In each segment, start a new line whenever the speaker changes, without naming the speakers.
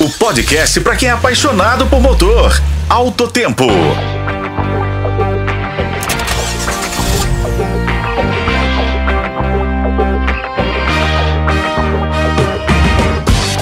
o podcast para quem é apaixonado por motor. Alto Tempo.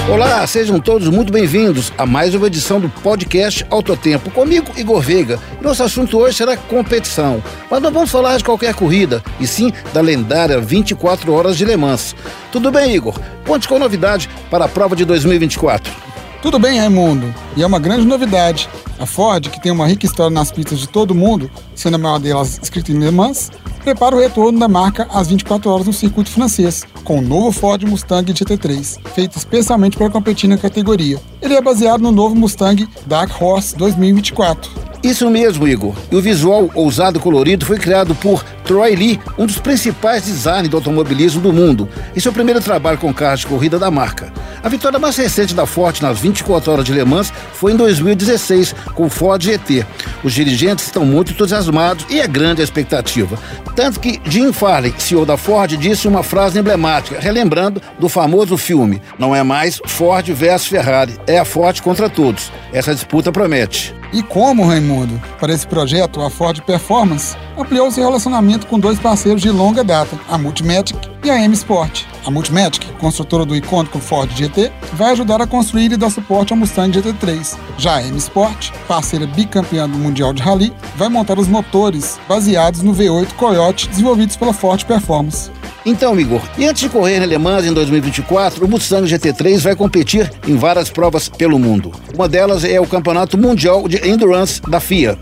Olá, sejam todos muito bem-vindos a mais uma edição do podcast Autotempo. Comigo, Igor Veiga. Nosso assunto hoje será competição. Mas não vamos falar de qualquer corrida, e sim da lendária 24 Horas de Le Mans. Tudo bem, Igor? Conte com novidade para a prova de 2024.
Tudo bem, Raimundo. E é uma grande novidade. A Ford, que tem uma rica história nas pistas de todo mundo, sendo a maior delas escrita em Le Mans, prepara o retorno da marca às 24 horas no circuito francês, com o novo Ford Mustang GT3, feito especialmente para competir na categoria. Ele é baseado no novo Mustang Dark Horse 2024
isso mesmo, Igor. E o visual ousado e colorido foi criado por Troy Lee, um dos principais designers do automobilismo do mundo, em seu primeiro trabalho com carros de corrida da marca. A vitória mais recente da Ford nas 24 horas de Le Mans foi em 2016, com o Ford GT. Os dirigentes estão muito entusiasmados e é grande a expectativa. Tanto que Jim Farley, CEO da Ford, disse uma frase emblemática, relembrando do famoso filme: Não é mais Ford versus Ferrari, é a Ford contra todos. Essa disputa promete.
E como, Raimundo? Para esse projeto, a Ford Performance ampliou seu relacionamento com dois parceiros de longa data, a Multimatic e a M Sport. A Multimatic, construtora do icônico Ford GT, vai ajudar a construir e dar suporte ao Mustang GT3. Já a M Sport, parceira bicampeã do Mundial de Rally, vai montar os motores baseados no V8 Coyote desenvolvidos pela Ford Performance.
Então, Igor, e antes de correr em Le Mans em 2024, o Mustang GT3 vai competir em várias provas pelo mundo. Uma delas é o Campeonato Mundial de Endurance da FIA.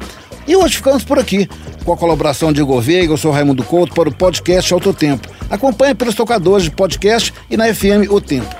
E hoje ficamos por aqui, com a colaboração de Igor Veiga, eu sou Raimundo Couto para o podcast Alto Tempo. Acompanhe pelos tocadores de podcast e na FM O Tempo.